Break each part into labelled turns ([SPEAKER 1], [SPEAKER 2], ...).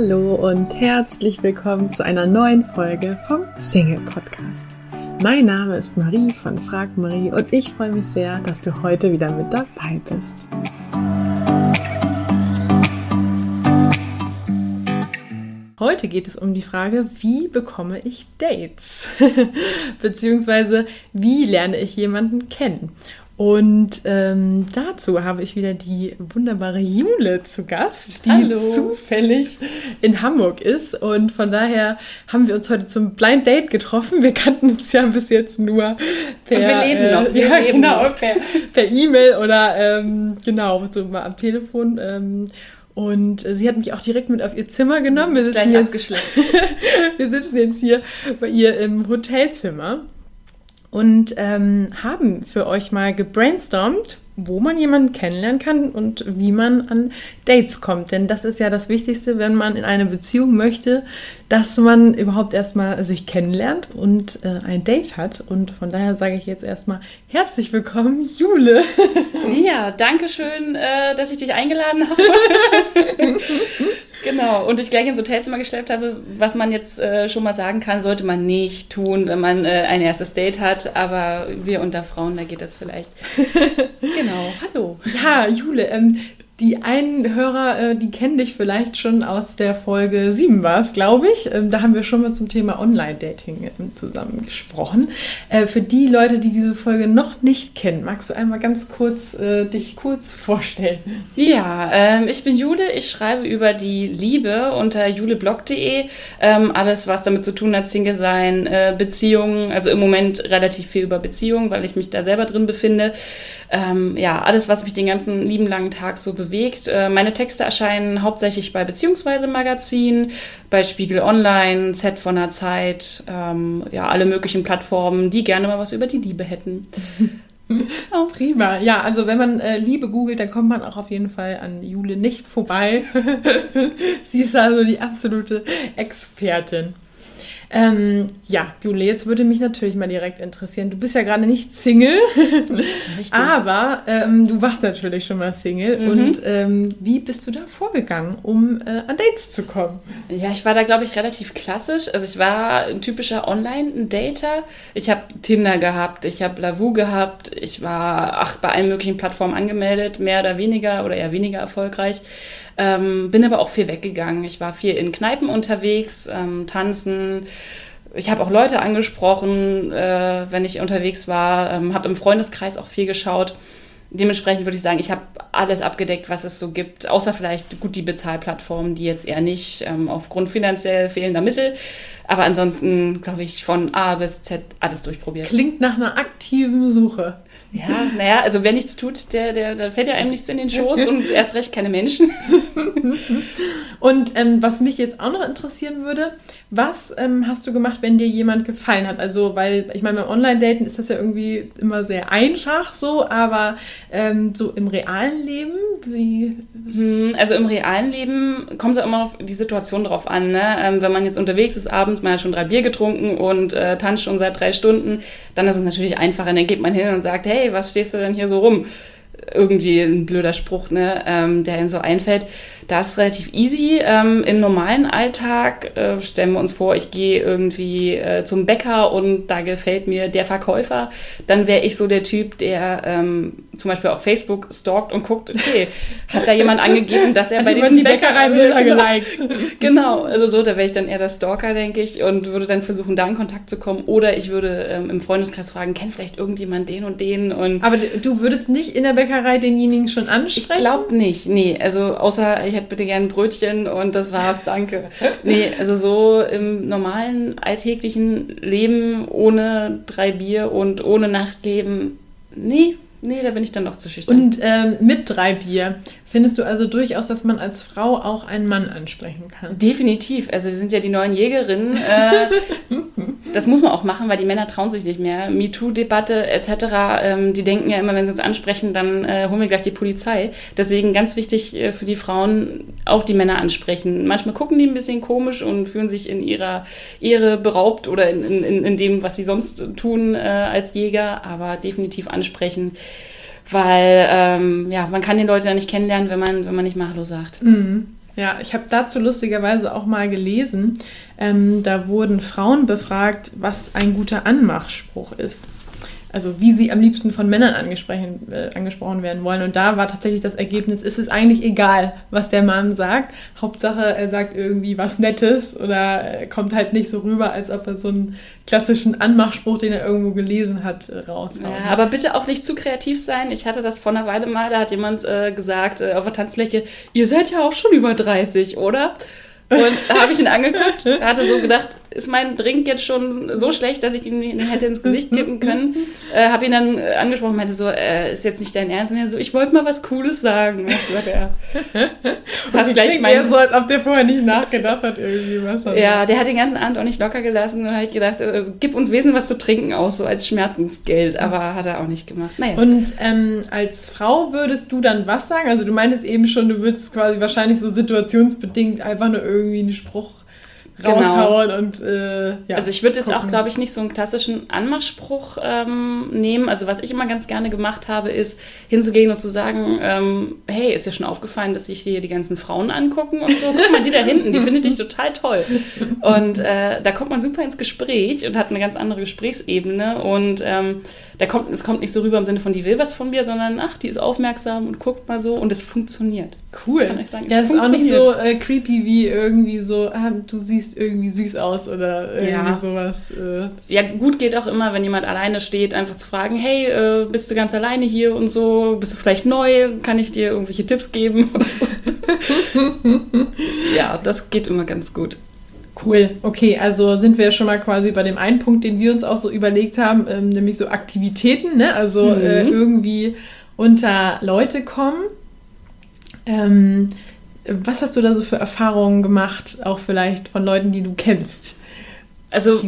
[SPEAKER 1] Hallo und herzlich willkommen zu einer neuen Folge vom Single Podcast. Mein Name ist Marie von Frag Marie und ich freue mich sehr, dass du heute wieder mit dabei bist. Heute geht es um die Frage, wie bekomme ich Dates? Beziehungsweise, wie lerne ich jemanden kennen? Und ähm, dazu habe ich wieder die wunderbare Jule zu Gast, die Hallo. zufällig in Hamburg ist. Und von daher haben wir uns heute zum Blind Date getroffen. Wir kannten uns ja bis jetzt nur per, Und
[SPEAKER 2] wir leben noch. Wir
[SPEAKER 1] ja, genau, per E-Mail oder ähm, genau, so mal am Telefon. Ähm, und sie hat mich auch direkt mit auf ihr Zimmer genommen.
[SPEAKER 2] Wir sitzen, jetzt,
[SPEAKER 1] wir sitzen jetzt hier bei ihr im Hotelzimmer und ähm, haben für euch mal gebrainstormt, wo man jemanden kennenlernen kann und wie man an Dates kommt. Denn das ist ja das Wichtigste, wenn man in eine Beziehung möchte, dass man überhaupt erstmal sich kennenlernt und äh, ein Date hat. Und von daher sage ich jetzt erstmal herzlich willkommen, Jule.
[SPEAKER 2] Ja, danke schön, äh, dass ich dich eingeladen habe. Genau, und ich gleich ins Hotelzimmer geschleppt habe, was man jetzt äh, schon mal sagen kann, sollte man nicht tun, wenn man äh, ein erstes Date hat, aber wir unter Frauen, da geht das vielleicht.
[SPEAKER 1] genau, hallo. Ja, Jule, ähm, die einen Hörer, äh, die kennen dich vielleicht schon aus der Folge 7 war es, glaube ich. Ähm, da haben wir schon mal zum Thema Online-Dating ähm, zusammen gesprochen. Äh, für die Leute, die diese Folge noch nicht kennen, magst du einmal ganz kurz äh, dich kurz vorstellen?
[SPEAKER 2] Ja, ähm, ich bin Jule. Ich schreibe über die Liebe unter juleblog.de. Alles, was damit zu tun hat, Single sein, Beziehungen. Also im Moment relativ viel über Beziehungen, weil ich mich da selber drin befinde. Ja, alles, was mich den ganzen lieben langen Tag so bewegt. Äh, meine Texte erscheinen hauptsächlich bei Beziehungsweise Magazin, bei Spiegel Online, Z von der Zeit, ähm, ja, alle möglichen Plattformen, die gerne mal was über die Liebe hätten.
[SPEAKER 1] Oh. Prima. Ja, also wenn man äh, Liebe googelt, dann kommt man auch auf jeden Fall an Jule nicht vorbei. Sie ist also die absolute Expertin. Ähm, ja, Jule, jetzt würde mich natürlich mal direkt interessieren. Du bist ja gerade nicht Single, aber ähm, du warst natürlich schon mal Single. Mhm. Und ähm, wie bist du da vorgegangen, um äh, an Dates zu kommen?
[SPEAKER 2] Ja, ich war da, glaube ich, relativ klassisch. Also ich war ein typischer Online-Dater. Ich habe Tinder gehabt, ich habe Lavu gehabt, ich war ach, bei allen möglichen Plattformen angemeldet, mehr oder weniger oder eher weniger erfolgreich. Ähm, bin aber auch viel weggegangen. Ich war viel in Kneipen unterwegs, ähm, tanzen. Ich habe auch Leute angesprochen, äh, wenn ich unterwegs war. Ähm, habe im Freundeskreis auch viel geschaut. Dementsprechend würde ich sagen, ich habe alles abgedeckt, was es so gibt, außer vielleicht gut die Bezahlplattformen, die jetzt eher nicht ähm, aufgrund finanziell fehlender Mittel. Aber ansonsten, glaube ich, von A bis Z alles durchprobiert.
[SPEAKER 1] Klingt nach einer aktiven Suche.
[SPEAKER 2] Ja, naja, also wer nichts tut, der, der, der fällt ja einem nichts in den Schoß und erst recht keine Menschen.
[SPEAKER 1] und ähm, was mich jetzt auch noch interessieren würde, was ähm, hast du gemacht, wenn dir jemand gefallen hat? Also, weil ich meine, beim Online-Daten ist das ja irgendwie immer sehr einfach so, aber ähm, so im realen Leben, wie.
[SPEAKER 2] Hm, also im realen Leben kommt es ja immer auf die Situation drauf an. Ne? Ähm, wenn man jetzt unterwegs ist, abends mal schon drei Bier getrunken und äh, tanzt schon seit drei Stunden, dann ist es natürlich einfacher. Dann geht man hin und sagt, hey, was stehst du denn hier so rum? Irgendwie ein blöder Spruch, ne, ähm, der ihnen so einfällt. Das ist relativ easy. Ähm, Im normalen Alltag äh, stellen wir uns vor, ich gehe irgendwie äh, zum Bäcker und da gefällt mir der Verkäufer. Dann wäre ich so der Typ, der ähm, zum Beispiel auf Facebook stalkt und guckt, okay, hat da jemand angegeben, dass er bei diesem
[SPEAKER 1] die Bäckerei Bilder genau, geliked.
[SPEAKER 2] genau, also so, da wäre ich dann eher der Stalker, denke ich, und würde dann versuchen, da in Kontakt zu kommen. Oder ich würde ähm, im Freundeskreis fragen, kennt vielleicht irgendjemand den und den? Und
[SPEAKER 1] Aber du würdest nicht in der Bäckerei denjenigen schon ansprechen?
[SPEAKER 2] Ich glaube nicht, nee. Also außer ich hätte bitte gerne ein Brötchen und das war's, danke. nee, also so im normalen alltäglichen Leben ohne drei Bier und ohne Nachtgeben, nee, Nee, da bin ich dann noch zu schüchtern.
[SPEAKER 1] Und ähm, mit drei Bier findest du also durchaus, dass man als Frau auch einen Mann ansprechen kann?
[SPEAKER 2] Definitiv. Also wir sind ja die neuen Jägerinnen. Äh, das muss man auch machen, weil die Männer trauen sich nicht mehr. MeToo-Debatte etc. Ähm, die denken ja immer, wenn sie uns ansprechen, dann äh, holen wir gleich die Polizei. Deswegen ganz wichtig äh, für die Frauen auch die Männer ansprechen. Manchmal gucken die ein bisschen komisch und fühlen sich in ihrer Ehre beraubt oder in, in, in dem, was sie sonst tun äh, als Jäger, aber definitiv ansprechen weil ähm, ja, man kann die Leute ja nicht kennenlernen, wenn man, wenn man nicht mal Hallo sagt.
[SPEAKER 1] Mhm. Ja, ich habe dazu lustigerweise auch mal gelesen, ähm, da wurden Frauen befragt, was ein guter Anmachspruch ist also wie sie am liebsten von Männern angesprochen, äh, angesprochen werden wollen. Und da war tatsächlich das Ergebnis, ist es eigentlich egal, was der Mann sagt. Hauptsache, er sagt irgendwie was Nettes oder kommt halt nicht so rüber, als ob er so einen klassischen Anmachspruch, den er irgendwo gelesen hat, äh, raushaut.
[SPEAKER 2] Ja, aber bitte auch nicht zu kreativ sein. Ich hatte das vor einer Weile mal, da hat jemand äh, gesagt äh, auf der Tanzfläche, ihr seid ja auch schon über 30, oder? Und da habe ich ihn angeguckt, hatte so gedacht, ist mein Drink jetzt schon so schlecht, dass ich ihm den hätte ins Gesicht kippen können. Äh, habe ihn dann angesprochen, meinte so, äh, ist jetzt nicht dein Ernst? Und er so, ich wollte mal was Cooles sagen. Dachte, ja.
[SPEAKER 1] Hast gleich mein... so, als ob der vorher nicht nachgedacht hat irgendwie was.
[SPEAKER 2] Ja, der hat den ganzen Abend auch nicht locker gelassen. Und habe ich gedacht, äh, gib uns Wesen was zu trinken aus, so als Schmerzensgeld. Aber hat er auch nicht gemacht.
[SPEAKER 1] Naja. Und ähm, als Frau würdest du dann was sagen? Also du meintest eben schon, du würdest quasi wahrscheinlich so situationsbedingt einfach nur irgendwie einen Spruch. Raushauen genau. und äh, ja.
[SPEAKER 2] Also ich würde jetzt auch, glaube ich, nicht so einen klassischen Anmachspruch ähm, nehmen. Also was ich immer ganz gerne gemacht habe, ist hinzugehen und zu sagen, ähm, hey, ist dir schon aufgefallen, dass sich hier die ganzen Frauen angucken und so. Guck mal, die da hinten, die findet dich total toll. Und äh, da kommt man super ins Gespräch und hat eine ganz andere Gesprächsebene und ähm, da kommt, es kommt nicht so rüber im Sinne von, die will was von mir, sondern ach, die ist aufmerksam und guckt mal so und es funktioniert.
[SPEAKER 1] Cool. Kann ich sagen, ja, es ist auch nicht so äh, creepy wie irgendwie so, ah, du siehst irgendwie süß aus oder irgendwie ja. sowas. Äh,
[SPEAKER 2] ja, gut geht auch immer, wenn jemand alleine steht, einfach zu fragen, hey, äh, bist du ganz alleine hier und so, bist du vielleicht neu, kann ich dir irgendwelche Tipps geben oder so. ja, das geht immer ganz gut.
[SPEAKER 1] Cool. Okay, also sind wir schon mal quasi bei dem einen Punkt, den wir uns auch so überlegt haben, ähm, nämlich so Aktivitäten, ne? Also mhm. äh, irgendwie unter Leute kommen. Ähm, was hast du da so für Erfahrungen gemacht, auch vielleicht von Leuten, die du kennst?
[SPEAKER 2] Also,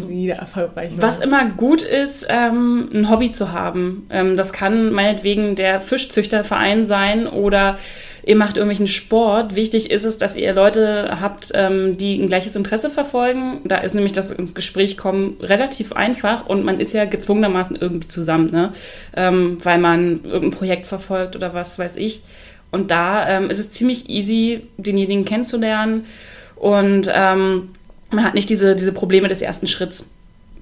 [SPEAKER 2] was immer gut ist, ähm, ein Hobby zu haben. Ähm, das kann meinetwegen der Fischzüchterverein sein oder ihr macht irgendwelchen Sport. Wichtig ist es, dass ihr Leute habt, ähm, die ein gleiches Interesse verfolgen. Da ist nämlich das ins Gespräch kommen relativ einfach und man ist ja gezwungenermaßen irgendwie zusammen, ne? Ähm, weil man irgendein Projekt verfolgt oder was weiß ich. Und da ähm, ist es ziemlich easy, denjenigen kennenzulernen und ähm, man hat nicht diese, diese Probleme des ersten Schritts.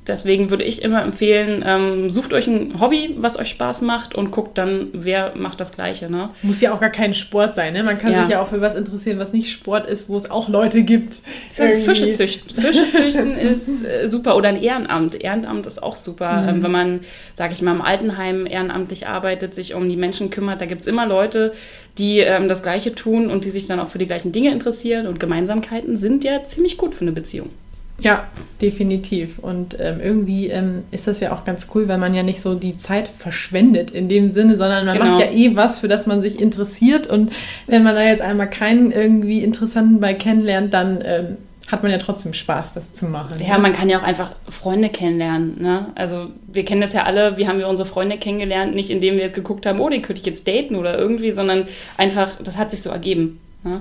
[SPEAKER 2] Deswegen würde ich immer empfehlen, ähm, sucht euch ein Hobby, was euch Spaß macht und guckt dann, wer macht das Gleiche. Ne?
[SPEAKER 1] Muss ja auch gar kein Sport sein. Ne? Man kann ja. sich ja auch für was interessieren, was nicht Sport ist, wo es auch Leute gibt.
[SPEAKER 2] Ich sage, Fische züchten. Fische züchten ist äh, super. Oder ein Ehrenamt. Ehrenamt ist auch super. Mhm. Ähm, wenn man, sage ich mal, im Altenheim ehrenamtlich arbeitet, sich um die Menschen kümmert, da gibt es immer Leute, die ähm, das Gleiche tun und die sich dann auch für die gleichen Dinge interessieren. Und Gemeinsamkeiten sind ja ziemlich gut für eine Beziehung.
[SPEAKER 1] Ja, definitiv. Und ähm, irgendwie ähm, ist das ja auch ganz cool, weil man ja nicht so die Zeit verschwendet in dem Sinne, sondern man genau. macht ja eh was, für das man sich interessiert. Und wenn man da jetzt einmal keinen irgendwie Interessanten bei kennenlernt, dann ähm, hat man ja trotzdem Spaß, das zu machen.
[SPEAKER 2] Ja, man kann ja auch einfach Freunde kennenlernen. Ne? Also wir kennen das ja alle, wie haben wir unsere Freunde kennengelernt, nicht indem wir jetzt geguckt haben, oh, den könnte ich jetzt daten oder irgendwie, sondern einfach, das hat sich so ergeben. Ne?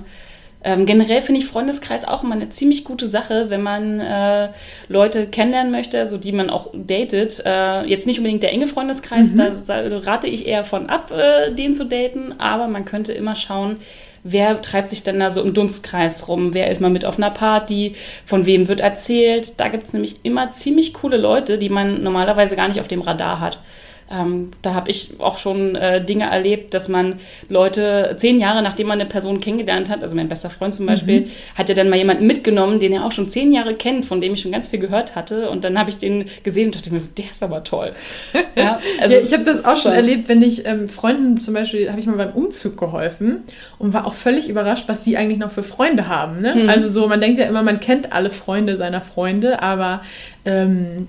[SPEAKER 2] Ähm, generell finde ich Freundeskreis auch immer eine ziemlich gute Sache, wenn man äh, Leute kennenlernen möchte, so die man auch datet. Äh, jetzt nicht unbedingt der enge Freundeskreis, mhm. da rate ich eher von ab, äh, den zu daten, aber man könnte immer schauen, wer treibt sich denn da so im Dunstkreis rum? Wer ist mal mit auf einer Party? Von wem wird erzählt? Da gibt es nämlich immer ziemlich coole Leute, die man normalerweise gar nicht auf dem Radar hat. Ähm, da habe ich auch schon äh, Dinge erlebt, dass man Leute zehn Jahre nachdem man eine Person kennengelernt hat, also mein bester Freund zum Beispiel, mhm. hat ja dann mal jemanden mitgenommen, den er auch schon zehn Jahre kennt, von dem ich schon ganz viel gehört hatte. Und dann habe ich den gesehen und dachte mir so, der ist aber toll.
[SPEAKER 1] Ja, also ja ich habe das, das auch schon erlebt, wenn ich ähm, Freunden zum Beispiel, habe ich mal beim Umzug geholfen und war auch völlig überrascht, was die eigentlich noch für Freunde haben. Ne? Mhm. Also so, man denkt ja immer, man kennt alle Freunde seiner Freunde, aber ähm,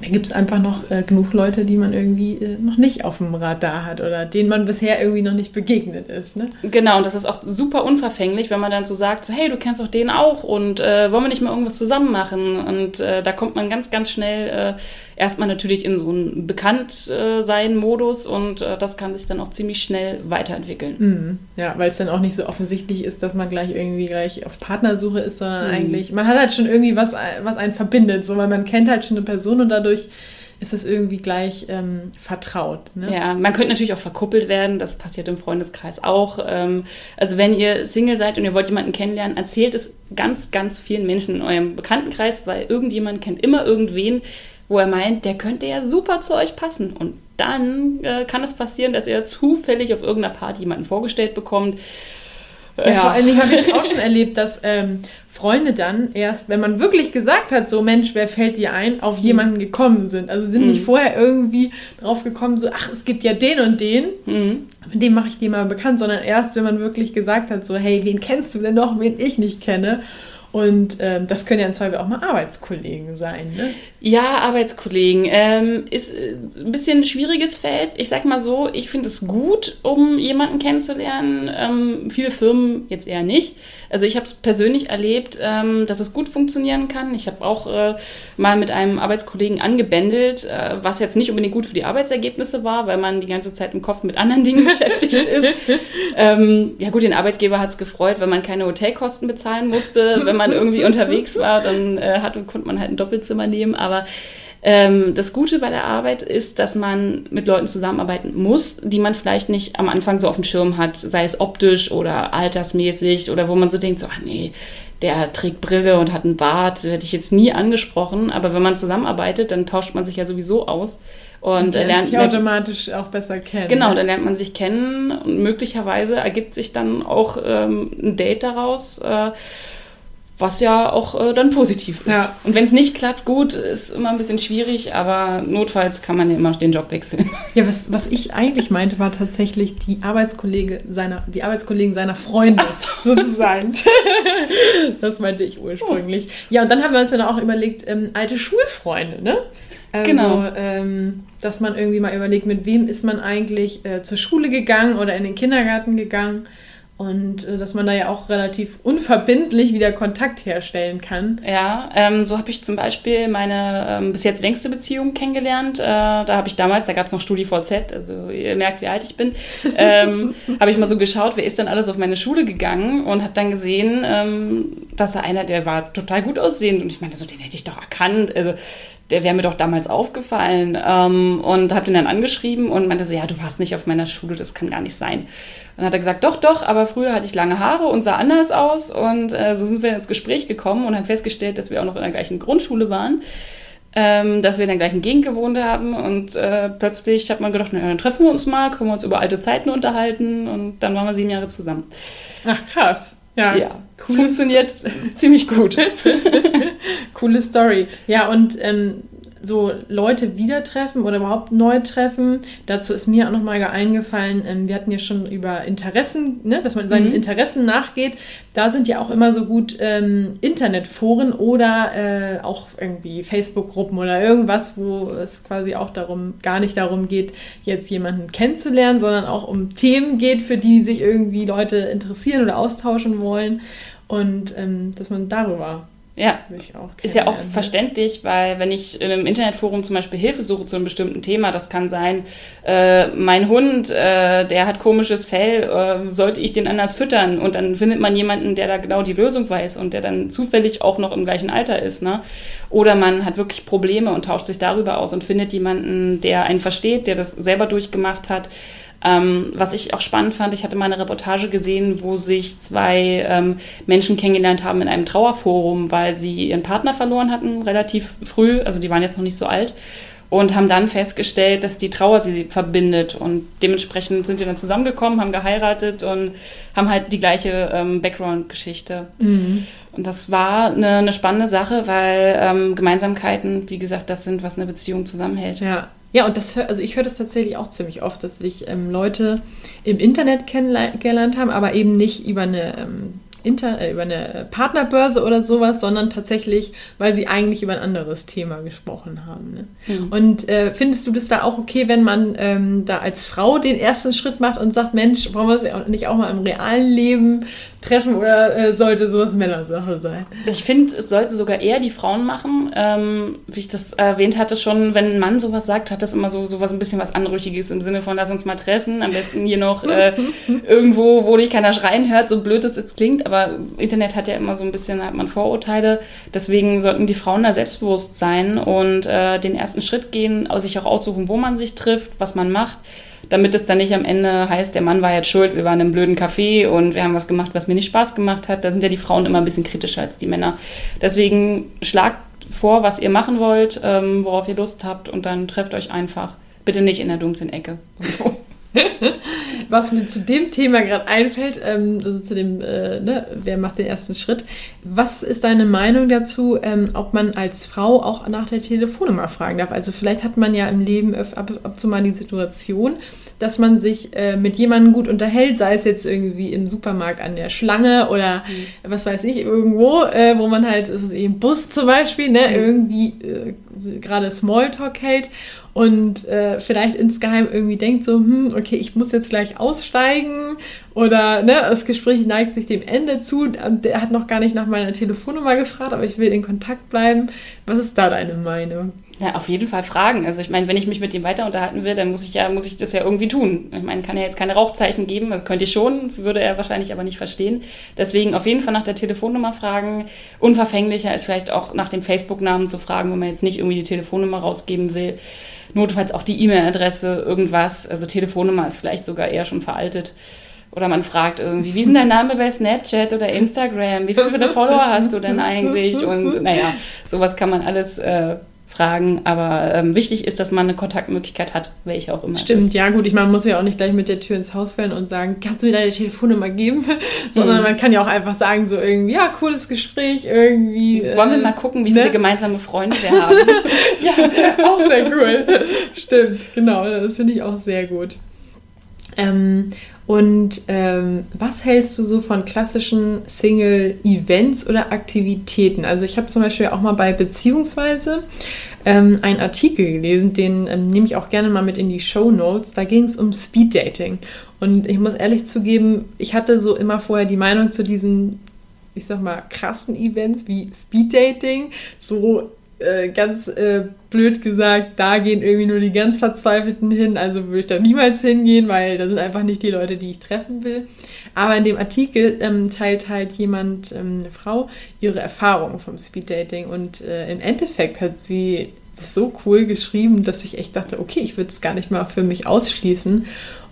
[SPEAKER 1] da gibt es einfach noch äh, genug Leute, die man irgendwie äh, noch nicht auf dem Radar hat oder denen man bisher irgendwie noch nicht begegnet ist. Ne?
[SPEAKER 2] Genau, und das ist auch super unverfänglich, wenn man dann so sagt, so, hey, du kennst doch den auch und äh, wollen wir nicht mal irgendwas zusammen machen? Und äh, da kommt man ganz, ganz schnell äh, erstmal natürlich in so einen Bekanntsein-Modus und äh, das kann sich dann auch ziemlich schnell weiterentwickeln.
[SPEAKER 1] Mhm. Ja, weil es dann auch nicht so offensichtlich ist, dass man gleich irgendwie gleich auf Partnersuche ist, sondern mhm. eigentlich, man hat halt schon irgendwie was, was einen verbindet, so weil man kennt halt schon eine Person und dadurch ist es irgendwie gleich ähm, vertraut. Ne?
[SPEAKER 2] Ja, man könnte natürlich auch verkuppelt werden, das passiert im Freundeskreis auch. Ähm, also wenn ihr Single seid und ihr wollt jemanden kennenlernen, erzählt es ganz, ganz vielen Menschen in eurem Bekanntenkreis, weil irgendjemand kennt immer irgendwen, wo er meint, der könnte ja super zu euch passen. Und dann äh, kann es passieren, dass ihr zufällig auf irgendeiner Party jemanden vorgestellt bekommt,
[SPEAKER 1] ja, ja. Vor allen Dingen habe ich es auch schon erlebt, dass ähm, Freunde dann erst, wenn man wirklich gesagt hat, so Mensch, wer fällt dir ein, auf mhm. jemanden gekommen sind. Also sind mhm. nicht vorher irgendwie drauf gekommen, so, ach, es gibt ja den und den, mhm. mit dem mache ich die mal bekannt, sondern erst, wenn man wirklich gesagt hat, so, hey, wen kennst du denn noch, wen ich nicht kenne? Und ähm, das können ja im Zweifel auch mal Arbeitskollegen sein. Ne?
[SPEAKER 2] Ja, Arbeitskollegen. Ähm, ist äh, ein bisschen ein schwieriges Feld. Ich sag mal so, ich finde es gut, um jemanden kennenzulernen. Ähm, viele Firmen jetzt eher nicht. Also ich habe es persönlich erlebt, ähm, dass es gut funktionieren kann. Ich habe auch äh, mal mit einem Arbeitskollegen angebändelt, äh, was jetzt nicht unbedingt gut für die Arbeitsergebnisse war, weil man die ganze Zeit im Kopf mit anderen Dingen beschäftigt ist. Ähm, ja gut, den Arbeitgeber hat es gefreut, wenn man keine Hotelkosten bezahlen musste. Wenn man irgendwie unterwegs war, dann äh, hat, konnte man halt ein Doppelzimmer nehmen. Aber ähm, das Gute bei der Arbeit ist, dass man mit Leuten zusammenarbeiten muss, die man vielleicht nicht am Anfang so auf dem Schirm hat, sei es optisch oder altersmäßig oder wo man so denkt, so, ach nee, der trägt Brille und hat einen Bart, hätte ich jetzt nie angesprochen. Aber wenn man zusammenarbeitet, dann tauscht man sich ja sowieso aus. Und, und
[SPEAKER 1] lernt sich automatisch auch besser kennen.
[SPEAKER 2] Genau, dann lernt man sich kennen und möglicherweise ergibt sich dann auch ähm, ein Date daraus. Äh, was ja auch äh, dann positiv ist. Ja. Und wenn es nicht klappt, gut, ist immer ein bisschen schwierig, aber notfalls kann man ja immer noch den Job wechseln.
[SPEAKER 1] Ja, was, was ich eigentlich meinte, war tatsächlich die Arbeitskollege seiner, die Arbeitskollegen seiner Freunde so. sozusagen. das meinte ich ursprünglich. Ja, und dann haben wir uns dann auch überlegt, ähm, alte Schulfreunde, ne? Also, genau. Ähm, dass man irgendwie mal überlegt, mit wem ist man eigentlich äh, zur Schule gegangen oder in den Kindergarten gegangen und äh, dass man da ja auch relativ unverbindlich wieder Kontakt herstellen kann.
[SPEAKER 2] Ja, ähm, so habe ich zum Beispiel meine ähm, bis jetzt längste Beziehung kennengelernt. Äh, da habe ich damals, da gab es noch StudiVZ, also ihr merkt, wie alt ich bin, ähm, habe ich mal so geschaut, wer ist denn alles auf meine Schule gegangen und habe dann gesehen, ähm, dass da einer, der war total gut aussehend und ich meinte so, den hätte ich doch erkannt. Also der wäre mir doch damals aufgefallen ähm, und habe den dann angeschrieben und meinte so, ja, du warst nicht auf meiner Schule, das kann gar nicht sein. Dann hat er gesagt, doch, doch, aber früher hatte ich lange Haare und sah anders aus und äh, so sind wir ins Gespräch gekommen und haben festgestellt, dass wir auch noch in der gleichen Grundschule waren. Ähm, dass wir in der gleichen Gegend gewohnt haben und äh, plötzlich hat man gedacht, na, dann treffen wir uns mal, können wir uns über alte Zeiten unterhalten und dann waren wir sieben Jahre zusammen.
[SPEAKER 1] Ach krass. Ja,
[SPEAKER 2] ja cool. funktioniert ziemlich gut.
[SPEAKER 1] Coole Story. Ja, und ähm, so Leute wieder treffen oder überhaupt neu treffen. Dazu ist mir auch nochmal eingefallen, ähm, wir hatten ja schon über Interessen, ne, dass man seinen mhm. Interessen nachgeht. Da sind ja auch immer so gut ähm, Internetforen oder äh, auch irgendwie Facebook-Gruppen oder irgendwas, wo es quasi auch darum, gar nicht darum geht, jetzt jemanden kennenzulernen, sondern auch um Themen geht, für die sich irgendwie Leute interessieren oder austauschen wollen. Und ähm, dass man darüber
[SPEAKER 2] ja, ist ja auch verständlich, weil wenn ich in einem Internetforum zum Beispiel Hilfe suche zu einem bestimmten Thema, das kann sein, äh, mein Hund, äh, der hat komisches Fell, äh, sollte ich den anders füttern? Und dann findet man jemanden, der da genau die Lösung weiß und der dann zufällig auch noch im gleichen Alter ist. Ne? Oder man hat wirklich Probleme und tauscht sich darüber aus und findet jemanden, der einen versteht, der das selber durchgemacht hat. Ähm, was ich auch spannend fand, ich hatte mal eine Reportage gesehen, wo sich zwei ähm, Menschen kennengelernt haben in einem Trauerforum, weil sie ihren Partner verloren hatten, relativ früh, also die waren jetzt noch nicht so alt, und haben dann festgestellt, dass die Trauer sie verbindet. Und dementsprechend sind die dann zusammengekommen, haben geheiratet und haben halt die gleiche ähm, Background-Geschichte. Mhm. Und das war eine, eine spannende Sache, weil ähm, Gemeinsamkeiten, wie gesagt, das sind, was eine Beziehung zusammenhält.
[SPEAKER 1] Ja, ja, und das also ich höre das tatsächlich auch ziemlich oft, dass sich ähm, Leute im Internet kennengelernt haben, aber eben nicht über eine ähm, Inter äh, über eine Partnerbörse oder sowas, sondern tatsächlich, weil sie eigentlich über ein anderes Thema gesprochen haben. Ne? Mhm. Und äh, findest du das da auch okay, wenn man ähm, da als Frau den ersten Schritt macht und sagt, Mensch, wollen wir uns nicht auch mal im realen Leben treffen oder äh, sollte sowas Männersache sein?
[SPEAKER 2] Ich finde, es sollten sogar eher die Frauen machen. Ähm, wie ich das erwähnt hatte, schon, wenn ein Mann sowas sagt, hat das immer so sowas ein bisschen was Anrüchiges im Sinne von, lass uns mal treffen. Am besten hier noch äh, irgendwo, wo dich keiner schreien hört, so blöd es jetzt klingt aber Internet hat ja immer so ein bisschen, hat man Vorurteile. Deswegen sollten die Frauen da selbstbewusst sein und äh, den ersten Schritt gehen, sich auch aussuchen, wo man sich trifft, was man macht, damit es dann nicht am Ende heißt, der Mann war jetzt schuld, wir waren im blöden Café und wir haben was gemacht, was mir nicht Spaß gemacht hat. Da sind ja die Frauen immer ein bisschen kritischer als die Männer. Deswegen schlagt vor, was ihr machen wollt, ähm, worauf ihr Lust habt und dann trefft euch einfach. Bitte nicht in der dunklen Ecke.
[SPEAKER 1] Was mir zu dem Thema gerade einfällt, ähm, also zu dem, äh, ne, wer macht den ersten Schritt? Was ist deine Meinung dazu, ähm, ob man als Frau auch nach der Telefonnummer fragen darf? Also vielleicht hat man ja im Leben ab, ab und zu mal die Situation, dass man sich äh, mit jemandem gut unterhält, sei es jetzt irgendwie im Supermarkt an der Schlange oder mhm. was weiß ich, irgendwo, äh, wo man halt, es ist eben Bus zum Beispiel, ne, mhm. irgendwie äh, gerade Smalltalk hält und äh, vielleicht insgeheim irgendwie denkt so, hm, okay, ich muss jetzt gleich aussteigen oder ne, das Gespräch neigt sich dem Ende zu der hat noch gar nicht nach meiner Telefonnummer gefragt, aber ich will in Kontakt bleiben. Was ist da deine Meinung?
[SPEAKER 2] Ja, auf jeden Fall fragen. Also ich meine, wenn ich mich mit ihm weiter unterhalten will, dann muss ich ja, muss ich das ja irgendwie tun. Ich meine, kann ja jetzt keine Rauchzeichen geben, könnte ich schon, würde er wahrscheinlich aber nicht verstehen. Deswegen auf jeden Fall nach der Telefonnummer fragen. Unverfänglicher ist vielleicht auch nach dem Facebook-Namen zu fragen, wenn man jetzt nicht irgendwie die Telefonnummer rausgeben will notfalls auch die E-Mail-Adresse, irgendwas. Also Telefonnummer ist vielleicht sogar eher schon veraltet. Oder man fragt irgendwie, wie ist denn dein Name bei Snapchat oder Instagram? Wie viele Follower hast du denn eigentlich? Und naja, sowas kann man alles äh, fragen. Aber ähm, wichtig ist, dass man eine Kontaktmöglichkeit hat, welche auch immer.
[SPEAKER 1] Stimmt, ja gut. Ich meine, man muss ja auch nicht gleich mit der Tür ins Haus fallen und sagen, kannst du mir deine Telefonnummer geben? Sondern mhm. man kann ja auch einfach sagen, so irgendwie, ja, cooles Gespräch, irgendwie.
[SPEAKER 2] Wollen äh, wir mal gucken, wie ne? viele gemeinsame Freunde wir haben?
[SPEAKER 1] ja, auch sehr cool. Stimmt, genau. Das finde ich auch sehr gut. Ähm, und ähm, was hältst du so von klassischen Single-Events oder Aktivitäten? Also ich habe zum Beispiel auch mal bei Beziehungsweise ähm, einen Artikel gelesen, den ähm, nehme ich auch gerne mal mit in die Show Notes. Da ging es um Speed-Dating. Und ich muss ehrlich zugeben, ich hatte so immer vorher die Meinung zu diesen, ich sag mal, krassen Events wie Speed-Dating, so äh, ganz äh, blöd gesagt, da gehen irgendwie nur die ganz Verzweifelten hin. Also würde ich da niemals hingehen, weil da sind einfach nicht die Leute, die ich treffen will. Aber in dem Artikel ähm, teilt halt jemand, ähm, eine Frau, ihre Erfahrungen vom Speeddating. Und äh, im Endeffekt hat sie das so cool geschrieben, dass ich echt dachte, okay, ich würde es gar nicht mal für mich ausschließen.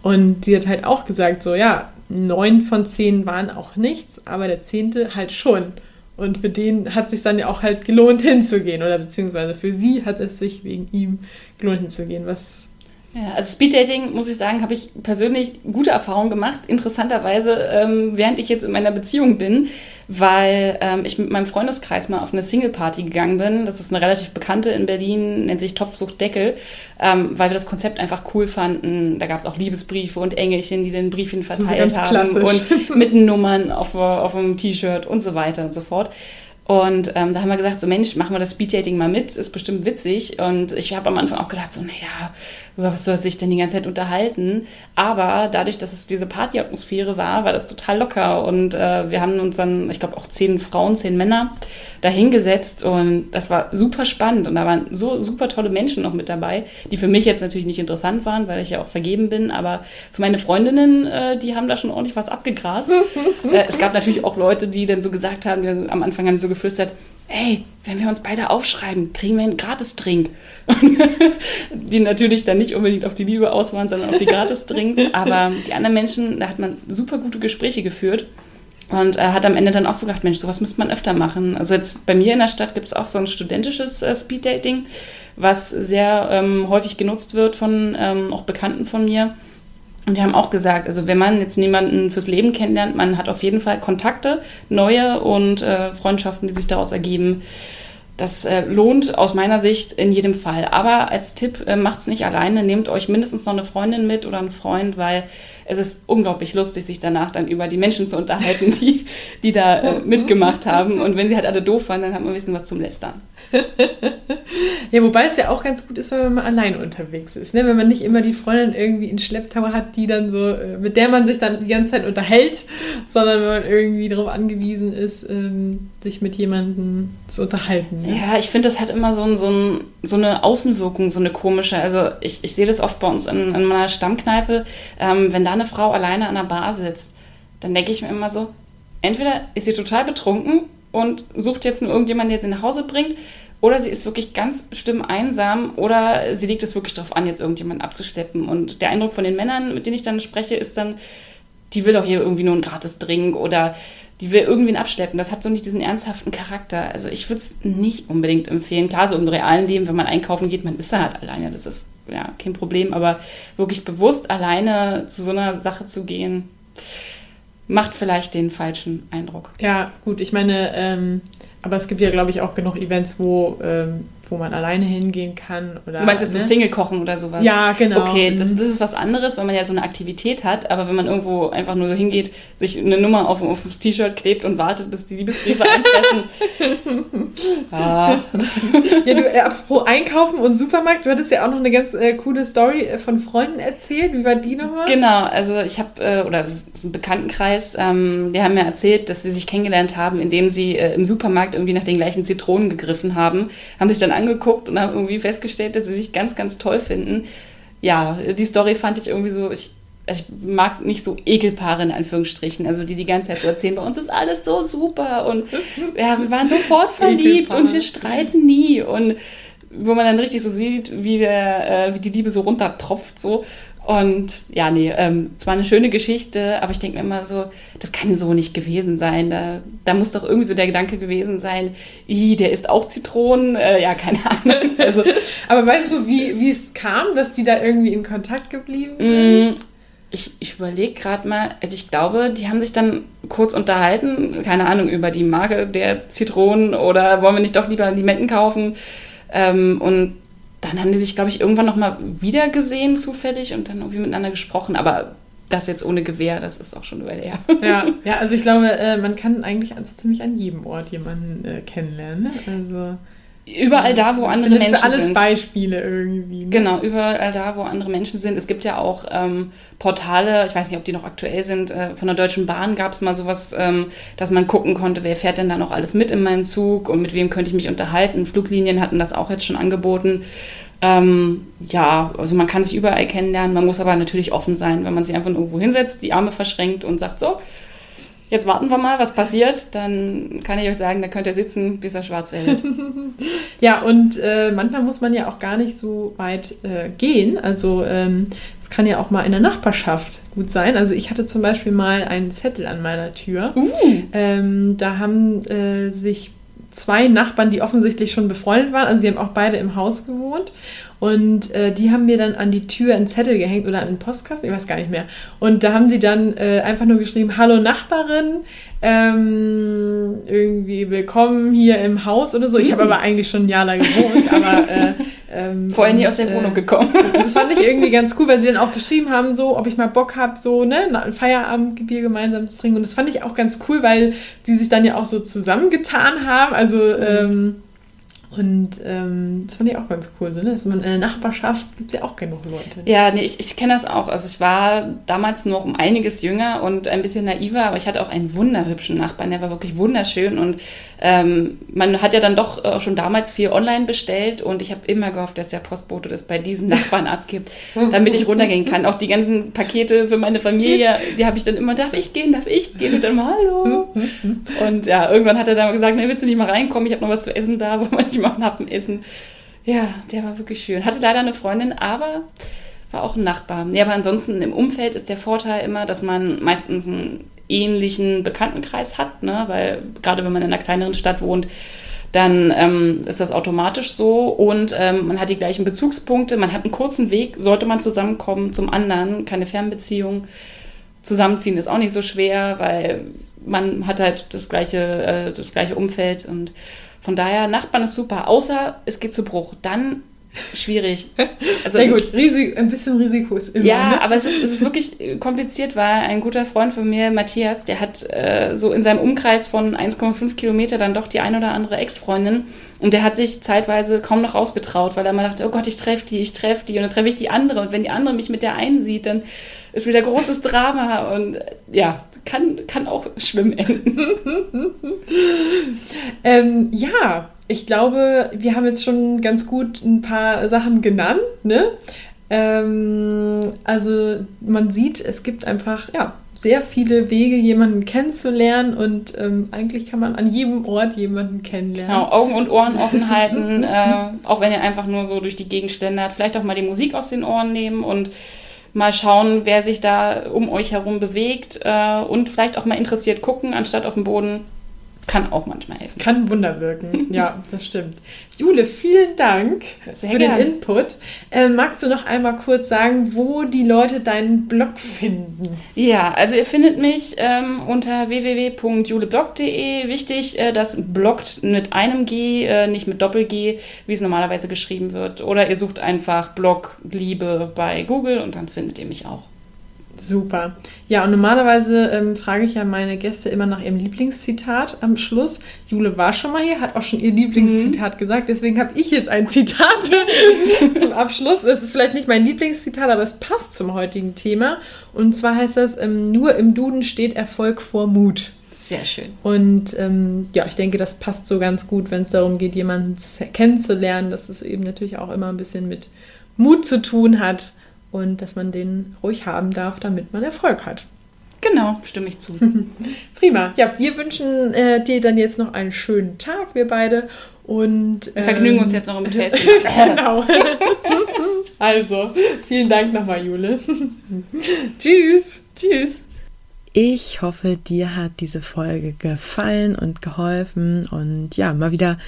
[SPEAKER 1] Und sie hat halt auch gesagt, so ja, neun von zehn waren auch nichts, aber der zehnte halt schon. Und für den hat es sich dann ja auch halt gelohnt hinzugehen oder beziehungsweise für sie hat es sich wegen ihm gelohnt hinzugehen. Was
[SPEAKER 2] ja, also Speeddating, muss ich sagen, habe ich persönlich gute Erfahrungen gemacht. Interessanterweise, ähm, während ich jetzt in meiner Beziehung bin, weil ähm, ich mit meinem Freundeskreis mal auf eine Single-Party gegangen bin. Das ist eine relativ bekannte in Berlin, nennt sich Topfsucht Deckel, ähm, weil wir das Konzept einfach cool fanden. Da gab es auch Liebesbriefe und Engelchen, die den Briefchen verteilt haben klassisch. und mit Nummern auf, auf dem T-Shirt und so weiter und so fort. Und ähm, da haben wir gesagt, so Mensch, machen wir das Speeddating mal mit, ist bestimmt witzig. Und ich habe am Anfang auch gedacht, so, naja, über was soll sich denn die ganze Zeit unterhalten? Aber dadurch, dass es diese Partyatmosphäre war, war das total locker. Und äh, wir haben uns dann, ich glaube, auch zehn Frauen, zehn Männer da hingesetzt. Und das war super spannend. Und da waren so super tolle Menschen noch mit dabei, die für mich jetzt natürlich nicht interessant waren, weil ich ja auch vergeben bin. Aber für meine Freundinnen, äh, die haben da schon ordentlich was abgegrast. äh, es gab natürlich auch Leute, die dann so gesagt haben, die am Anfang haben so geflüstert, ey, wenn wir uns beide aufschreiben, kriegen wir einen Gratis-Drink. die natürlich dann nicht unbedingt auf die Liebe aus waren, sondern auf die Gratis-Drinks. Aber die anderen Menschen, da hat man super gute Gespräche geführt. Und er hat am Ende dann auch so gedacht, Mensch, sowas müsste man öfter machen. Also jetzt bei mir in der Stadt gibt es auch so ein studentisches äh, Speed-Dating, was sehr ähm, häufig genutzt wird von ähm, auch Bekannten von mir. Und die haben auch gesagt, also wenn man jetzt niemanden fürs Leben kennenlernt, man hat auf jeden Fall Kontakte, neue und äh, Freundschaften, die sich daraus ergeben. Das äh, lohnt aus meiner Sicht in jedem Fall. Aber als Tipp, äh, es nicht alleine, nehmt euch mindestens noch eine Freundin mit oder einen Freund, weil es ist unglaublich lustig, sich danach dann über die Menschen zu unterhalten, die, die da äh, mitgemacht haben. Und wenn sie halt alle doof waren, dann hat man ein bisschen was zum Lästern.
[SPEAKER 1] ja, wobei es ja auch ganz gut ist, wenn man mal alleine unterwegs ist. Ne? Wenn man nicht immer die Freundin irgendwie in Schlepptau hat, die dann so, äh, mit der man sich dann die ganze Zeit unterhält, sondern wenn man irgendwie darauf angewiesen ist, ähm, sich mit jemandem zu unterhalten.
[SPEAKER 2] Ne? Ja, ich finde, das hat immer so, ein, so, ein, so, eine Außenwirkung, so eine komische. Also ich, ich sehe das oft bei uns in, in meiner Stammkneipe, ähm, wenn da eine Frau alleine an der Bar sitzt, dann denke ich mir immer so, entweder ist sie total betrunken und sucht jetzt nur irgendjemanden, der sie nach Hause bringt, oder sie ist wirklich ganz schlimm einsam oder sie legt es wirklich darauf an, jetzt irgendjemanden abzuschleppen. Und der Eindruck von den Männern, mit denen ich dann spreche, ist dann, die will doch hier irgendwie nur einen gratis Drink oder die will irgendwen abschleppen. Das hat so nicht diesen ernsthaften Charakter. Also ich würde es nicht unbedingt empfehlen. Klar, so im realen Leben, wenn man einkaufen geht, man ist da halt alleine. Das ist ja kein Problem. Aber wirklich bewusst alleine zu so einer Sache zu gehen, macht vielleicht den falschen Eindruck.
[SPEAKER 1] Ja, gut. Ich meine, ähm, aber es gibt ja, glaube ich, auch genug Events, wo ähm, wo man alleine hingehen kann. Oder,
[SPEAKER 2] du meinst jetzt ne? so Single-Kochen oder sowas?
[SPEAKER 1] Ja, genau.
[SPEAKER 2] Okay, das, mhm. das ist was anderes, weil man ja so eine Aktivität hat, aber wenn man irgendwo einfach nur hingeht, sich eine Nummer auf, auf das T-Shirt klebt und wartet, bis die Liebesbriefe eintreffen.
[SPEAKER 1] ja. ja, du, äh, apropos Einkaufen und Supermarkt, du hattest ja auch noch eine ganz äh, coole Story äh, von Freunden erzählt. Wie war die nochmal?
[SPEAKER 2] Genau, also ich habe, äh, oder das ist ein Bekanntenkreis, ähm, die haben mir erzählt, dass sie sich kennengelernt haben, indem sie äh, im Supermarkt irgendwie nach den gleichen Zitronen gegriffen haben, haben sich dann angeguckt und haben irgendwie festgestellt, dass sie sich ganz, ganz toll finden. Ja, die Story fand ich irgendwie so, ich, ich mag nicht so Ekelpaare in Anführungsstrichen, also die die ganze Zeit so erzählen, bei uns ist alles so super und ja, wir waren sofort verliebt und wir streiten nie und wo man dann richtig so sieht, wie, der, äh, wie die Liebe so runtertropft so und ja, nee, ähm, zwar eine schöne Geschichte, aber ich denke mir immer so, das kann so nicht gewesen sein. Da, da muss doch irgendwie so der Gedanke gewesen sein, i, der isst auch Zitronen. Äh, ja, keine Ahnung. Also,
[SPEAKER 1] aber weißt du, wie, wie es kam, dass die da irgendwie in Kontakt geblieben mm, sind?
[SPEAKER 2] Ich, ich überlege gerade mal, also ich glaube, die haben sich dann kurz unterhalten, keine Ahnung, über die Marke der Zitronen oder wollen wir nicht doch lieber Limetten kaufen? Ähm, und dann haben die sich, glaube ich, irgendwann nochmal wieder gesehen, zufällig, und dann irgendwie miteinander gesprochen. Aber das jetzt ohne Gewehr, das ist auch schon über her.
[SPEAKER 1] Ja, ja also ich glaube, äh, man kann eigentlich also ziemlich an jedem Ort jemanden äh, kennenlernen. Ne? Also
[SPEAKER 2] Überall da, wo andere Menschen sind.
[SPEAKER 1] Alles. Beispiele irgendwie.
[SPEAKER 2] Ne? Genau, überall da, wo andere Menschen sind. Es gibt ja auch ähm, Portale, ich weiß nicht, ob die noch aktuell sind, äh, von der Deutschen Bahn gab es mal sowas, ähm, dass man gucken konnte, wer fährt denn da noch alles mit in meinen Zug und mit wem könnte ich mich unterhalten. Fluglinien hatten das auch jetzt schon angeboten. Ähm, ja, also man kann sich überall kennenlernen, man muss aber natürlich offen sein, wenn man sich einfach irgendwo hinsetzt, die Arme verschränkt und sagt so, Jetzt warten wir mal, was passiert. Dann kann ich euch sagen, da könnt ihr sitzen, bis er schwarz wird.
[SPEAKER 1] ja, und äh, manchmal muss man ja auch gar nicht so weit äh, gehen. Also es ähm, kann ja auch mal in der Nachbarschaft gut sein. Also ich hatte zum Beispiel mal einen Zettel an meiner Tür. Uh. Ähm, da haben äh, sich zwei Nachbarn, die offensichtlich schon befreundet waren, also die haben auch beide im Haus gewohnt. Und äh, die haben mir dann an die Tür einen Zettel gehängt oder einen Postkasten, ich weiß gar nicht mehr. Und da haben sie dann äh, einfach nur geschrieben, hallo Nachbarin, ähm, irgendwie willkommen hier im Haus oder so. Ich habe aber eigentlich schon ein Jahr lang gewohnt, aber äh,
[SPEAKER 2] ähm, vorher nie aus der Wohnung äh, gekommen.
[SPEAKER 1] Das fand ich irgendwie ganz cool, weil sie dann auch geschrieben haben, so, ob ich mal Bock habe, so ne, ein Feierabendbier gemeinsam zu trinken. Und das fand ich auch ganz cool, weil die sich dann ja auch so zusammengetan haben. Also mhm. ähm, und ähm, das fand ich auch ganz cool. So, ne? Dass in der Nachbarschaft gibt es ja auch genug Leute.
[SPEAKER 2] Ja, nee, ich, ich kenne das auch. Also ich war damals noch um einiges jünger und ein bisschen naiver, aber ich hatte auch einen wunderhübschen Nachbarn, der war wirklich wunderschön. Und ähm, man hat ja dann doch äh, schon damals viel online bestellt und ich habe immer gehofft, dass der Postbote das bei diesem Nachbarn abgibt, damit ich runtergehen kann. Auch die ganzen Pakete für meine Familie, die habe ich dann immer, darf ich gehen, darf ich gehen? Und dann mal, hallo. Und ja, irgendwann hat er dann gesagt, ne, willst du nicht mal reinkommen? Ich habe noch was zu essen da, wo man mal Happen essen. Ja, der war wirklich schön. Hatte leider eine Freundin, aber war auch ein Nachbar. Ja, aber ansonsten im Umfeld ist der Vorteil immer, dass man meistens einen ähnlichen Bekanntenkreis hat, ne? weil gerade wenn man in einer kleineren Stadt wohnt, dann ähm, ist das automatisch so und ähm, man hat die gleichen Bezugspunkte, man hat einen kurzen Weg, sollte man zusammenkommen zum anderen, keine Fernbeziehung. Zusammenziehen ist auch nicht so schwer, weil man hat halt das gleiche, äh, das gleiche Umfeld und von daher, Nachbarn ist super, außer es geht zu Bruch. Dann schwierig.
[SPEAKER 1] Also, Sehr gut, Risik, ein bisschen Risiko ist
[SPEAKER 2] immer. Ja, ne? aber es ist, es ist wirklich kompliziert, weil ein guter Freund von mir, Matthias, der hat äh, so in seinem Umkreis von 1,5 Kilometer dann doch die ein oder andere Ex-Freundin und der hat sich zeitweise kaum noch rausgetraut, weil er mal dachte, oh Gott, ich treffe die, ich treffe die und dann treffe ich die andere und wenn die andere mich mit der einen sieht, dann ist wieder großes Drama und ja, kann, kann auch schlimm enden.
[SPEAKER 1] ähm, ja, ich glaube, wir haben jetzt schon ganz gut ein paar Sachen genannt. Ne? Ähm, also man sieht, es gibt einfach ja, sehr viele Wege, jemanden kennenzulernen und ähm, eigentlich kann man an jedem Ort jemanden kennenlernen.
[SPEAKER 2] Genau, Augen und Ohren offen halten, äh, auch wenn ihr einfach nur so durch die Gegend schlendert. Vielleicht auch mal die Musik aus den Ohren nehmen und mal schauen, wer sich da um euch herum bewegt äh, und vielleicht auch mal interessiert gucken, anstatt auf dem Boden kann auch manchmal helfen.
[SPEAKER 1] Kann Wunder wirken, ja, das stimmt. Jule, vielen Dank Sehr für gern. den Input. Äh, magst du noch einmal kurz sagen, wo die Leute deinen Blog finden?
[SPEAKER 2] Ja, also ihr findet mich ähm, unter www.juleblog.de. Wichtig, äh, das bloggt mit einem G, äh, nicht mit Doppel-G, wie es normalerweise geschrieben wird. Oder ihr sucht einfach Blog Liebe bei Google und dann findet ihr mich auch.
[SPEAKER 1] Super. Ja, und normalerweise ähm, frage ich ja meine Gäste immer nach ihrem Lieblingszitat am Schluss. Jule war schon mal hier, hat auch schon ihr Lieblingszitat mhm. gesagt. Deswegen habe ich jetzt ein Zitat zum Abschluss. Es ist vielleicht nicht mein Lieblingszitat, aber es passt zum heutigen Thema. Und zwar heißt das, ähm, nur im Duden steht Erfolg vor Mut.
[SPEAKER 2] Sehr schön.
[SPEAKER 1] Und ähm, ja, ich denke, das passt so ganz gut, wenn es darum geht, jemanden kennenzulernen, dass es eben natürlich auch immer ein bisschen mit Mut zu tun hat und dass man den ruhig haben darf, damit man Erfolg hat.
[SPEAKER 2] Genau, stimme ich zu.
[SPEAKER 1] Prima. Ja, wir wünschen äh, dir dann jetzt noch einen schönen Tag, wir beide. Und,
[SPEAKER 2] ähm, wir vergnügen uns jetzt noch im Hotel.
[SPEAKER 1] genau. also, vielen Dank nochmal, Jule. Tschüss. Tschüss. Ich hoffe, dir hat diese Folge gefallen und geholfen und ja, mal wieder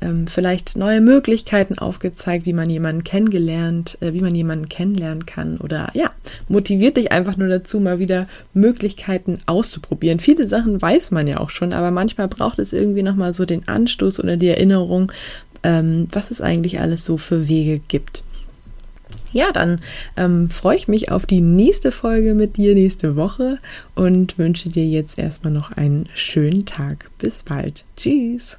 [SPEAKER 1] ähm, vielleicht neue Möglichkeiten aufgezeigt, wie man jemanden kennengelernt, äh, wie man jemanden kennenlernen kann oder ja, motiviert dich einfach nur dazu, mal wieder Möglichkeiten auszuprobieren. Viele Sachen weiß man ja auch schon, aber manchmal braucht es irgendwie nochmal so den Anstoß oder die Erinnerung, ähm, was es eigentlich alles so für Wege gibt. Ja, dann ähm, freue ich mich auf die nächste Folge mit dir nächste Woche und wünsche dir jetzt erstmal noch einen schönen Tag. Bis bald. Tschüss.